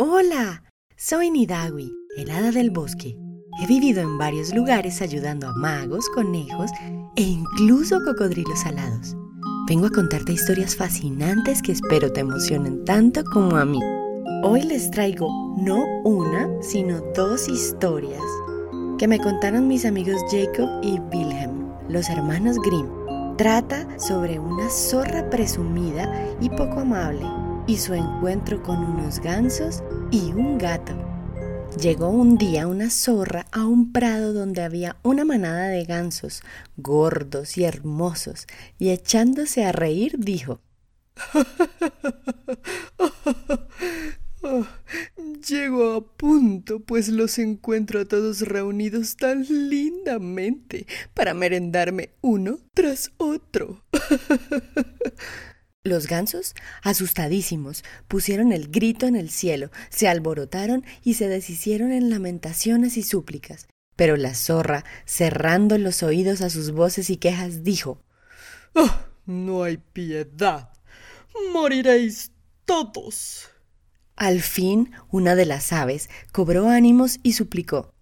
Hola, soy Nidawi, el hada del bosque. He vivido en varios lugares ayudando a magos, conejos e incluso cocodrilos alados. Vengo a contarte historias fascinantes que espero te emocionen tanto como a mí. Hoy les traigo no una, sino dos historias que me contaron mis amigos Jacob y Wilhelm, los hermanos Grimm. Trata sobre una zorra presumida y poco amable y su encuentro con unos gansos y un gato. Llegó un día una zorra a un prado donde había una manada de gansos, gordos y hermosos, y echándose a reír dijo Llego a punto, pues los encuentro a todos reunidos tan lindamente para merendarme uno tras otro. Los gansos, asustadísimos, pusieron el grito en el cielo, se alborotaron y se deshicieron en lamentaciones y súplicas. Pero la zorra, cerrando los oídos a sus voces y quejas, dijo oh, No hay piedad. Moriréis todos. Al fin, una de las aves cobró ánimos y suplicó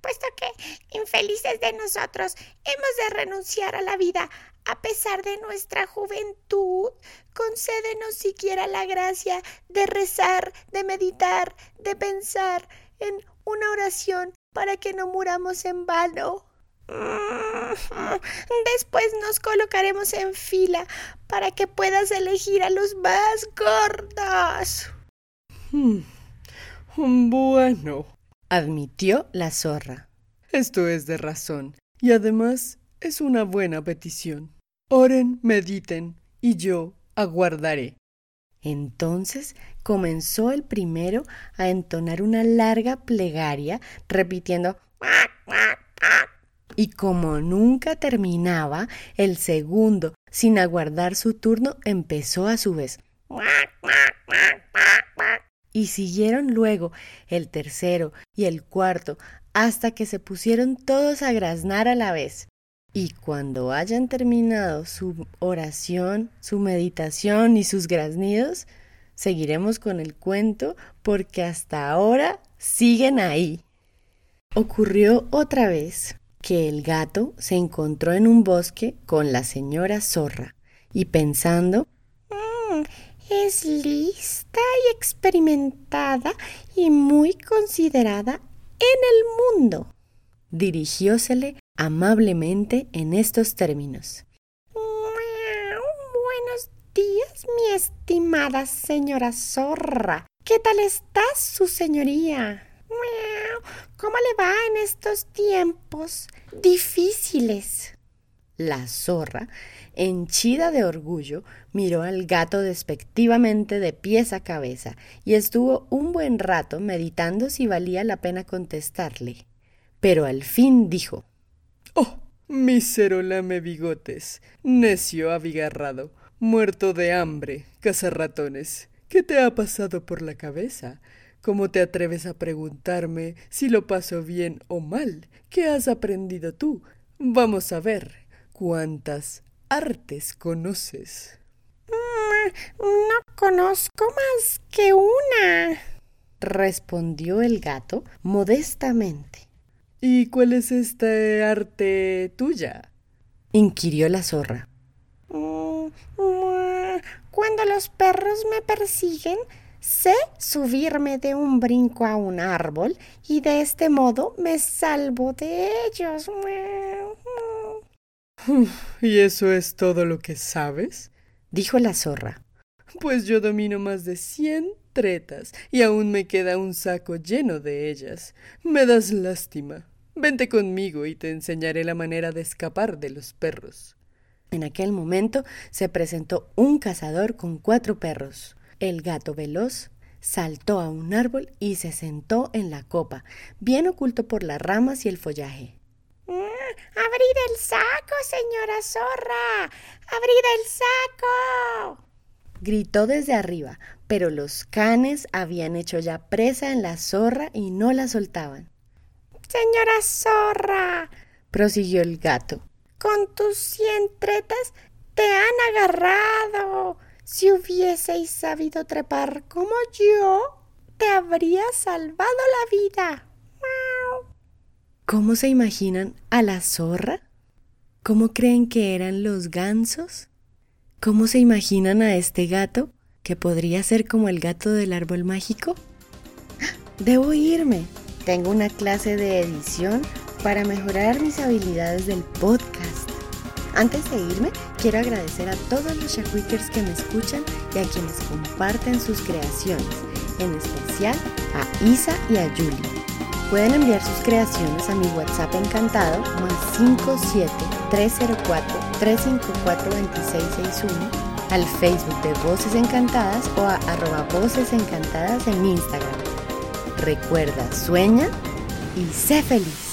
Puesto que, infelices de nosotros, hemos de renunciar a la vida, a pesar de nuestra juventud, concédenos siquiera la gracia de rezar, de meditar, de pensar en una oración para que no muramos en vano. Después nos colocaremos en fila para que puedas elegir a los más gordos. Hmm. Bueno, admitió la zorra. Esto es de razón, y además es una buena petición. Oren, mediten, y yo aguardaré. Entonces comenzó el primero a entonar una larga plegaria, repitiendo y como nunca terminaba, el segundo, sin aguardar su turno, empezó a su vez. Y siguieron luego el tercero y el cuarto, hasta que se pusieron todos a graznar a la vez. Y cuando hayan terminado su oración, su meditación y sus graznidos, seguiremos con el cuento porque hasta ahora siguen ahí. Ocurrió otra vez que el gato se encontró en un bosque con la señora zorra y pensando mm, es lista y experimentada y muy considerada en el mundo. Dirigiósele amablemente en estos términos. Buenos días, mi estimada señora zorra. ¿Qué tal está su señoría? ¿Cómo le va en estos tiempos difíciles? La zorra, henchida de orgullo, miró al gato despectivamente de pies a cabeza y estuvo un buen rato meditando si valía la pena contestarle. Pero al fin dijo Oh, mísero lame bigotes, necio abigarrado, muerto de hambre, cazarratones. ¿Qué te ha pasado por la cabeza? ¿Cómo te atreves a preguntarme si lo paso bien o mal? ¿Qué has aprendido tú? Vamos a ver cuántas artes conoces. Mm, no conozco más que una, respondió el gato modestamente. ¿Y cuál es esta arte tuya? inquirió la zorra. Mm, mm, cuando los perros me persiguen, Sé subirme de un brinco a un árbol y de este modo me salvo de ellos. ¿Y eso es todo lo que sabes? dijo la zorra. Pues yo domino más de cien tretas y aún me queda un saco lleno de ellas. Me das lástima. Vente conmigo y te enseñaré la manera de escapar de los perros. En aquel momento se presentó un cazador con cuatro perros. El gato veloz saltó a un árbol y se sentó en la copa, bien oculto por las ramas y el follaje. Mm, ¡Abrid el saco, señora zorra! ¡Abrid el saco! Gritó desde arriba, pero los canes habían hecho ya presa en la zorra y no la soltaban. Señora zorra, prosiguió el gato, con tus cien tretas te han agarrado Si hubieseis sabido trepar como yo, te habría salvado la vida. ¿Cómo se imaginan a la zorra? ¿Cómo creen que eran los gansos? ¿Cómo se imaginan a este gato que podría ser como el gato del árbol mágico? Debo irme. Tengo una clase de edición para mejorar mis habilidades del podcast. Antes de irme, quiero agradecer a todos los Shakwikers que me escuchan y a quienes comparten sus creaciones, en especial a Isa y a Julie. Pueden enviar sus creaciones a mi WhatsApp encantado más 57 304 354 2661 al Facebook de Voces Encantadas o a arroba Encantadas en Instagram. Recuerda, sueña y sé feliz.